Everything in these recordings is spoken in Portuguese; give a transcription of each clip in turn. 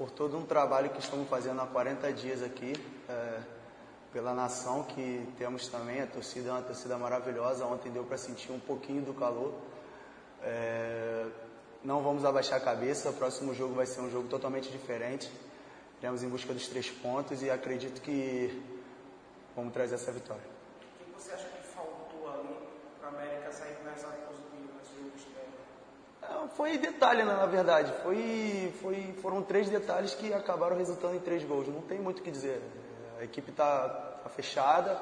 por todo um trabalho que estamos fazendo há 40 dias aqui, é, pela nação que temos também. A torcida é uma torcida maravilhosa. Ontem deu para sentir um pouquinho do calor. É, não vamos abaixar a cabeça. O próximo jogo vai ser um jogo totalmente diferente. Iremos em busca dos três pontos e acredito que vamos trazer essa vitória. O que você acha que faltou ali para a América sair com essa positiva nesse jogo? Foi detalhe, né, na verdade. Foi, foi, foram três detalhes que acabaram resultando em três gols. Não tem muito o que dizer. A equipe está tá fechada,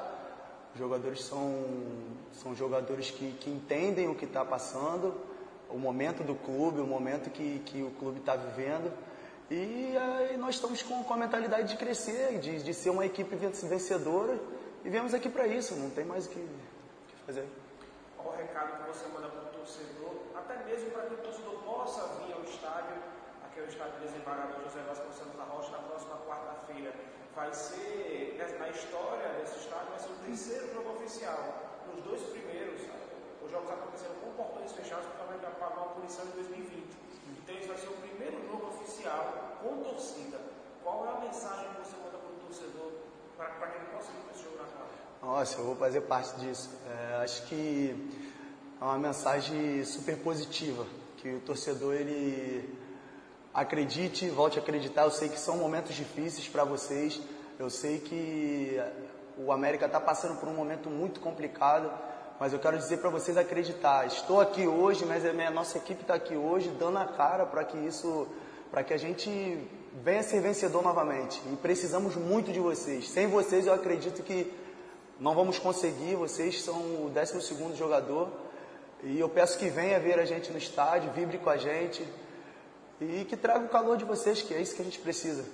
os jogadores são, são jogadores que, que entendem o que está passando, o momento do clube, o momento que, que o clube está vivendo. E aí nós estamos com, com a mentalidade de crescer, de, de ser uma equipe vencedora e viemos aqui para isso, não tem mais o que, que fazer. Recado que você manda para o torcedor, até mesmo para que o torcedor possa vir ao estádio, aqui é o estádio desembargador José Vasconcelos da Rocha, na próxima quarta-feira. Vai ser, né, na história desse estádio, vai ser o terceiro jogo oficial. Nos dois primeiros, os jogos aconteceram com portões fechados, porque vai pagar uma punição em 2020. Então esse vai ser o primeiro jogo oficial com torcida. Qual é a mensagem que você manda para o torcedor para que ele possa ir para esse jogo na? Nossa, eu vou fazer parte disso. É, acho que é uma mensagem super positiva, que o torcedor ele acredite, volte a acreditar. Eu sei que são momentos difíceis para vocês. Eu sei que o América está passando por um momento muito complicado mas eu quero dizer para vocês acreditar. Estou aqui hoje, mas a nossa equipe está aqui hoje dando a cara para que isso, para que a gente venha ser vencedor novamente. E precisamos muito de vocês. Sem vocês, eu acredito que não vamos conseguir. Vocês são o 12 segundo jogador. E eu peço que venha ver a gente no estádio, vibre com a gente e que traga o calor de vocês, que é isso que a gente precisa.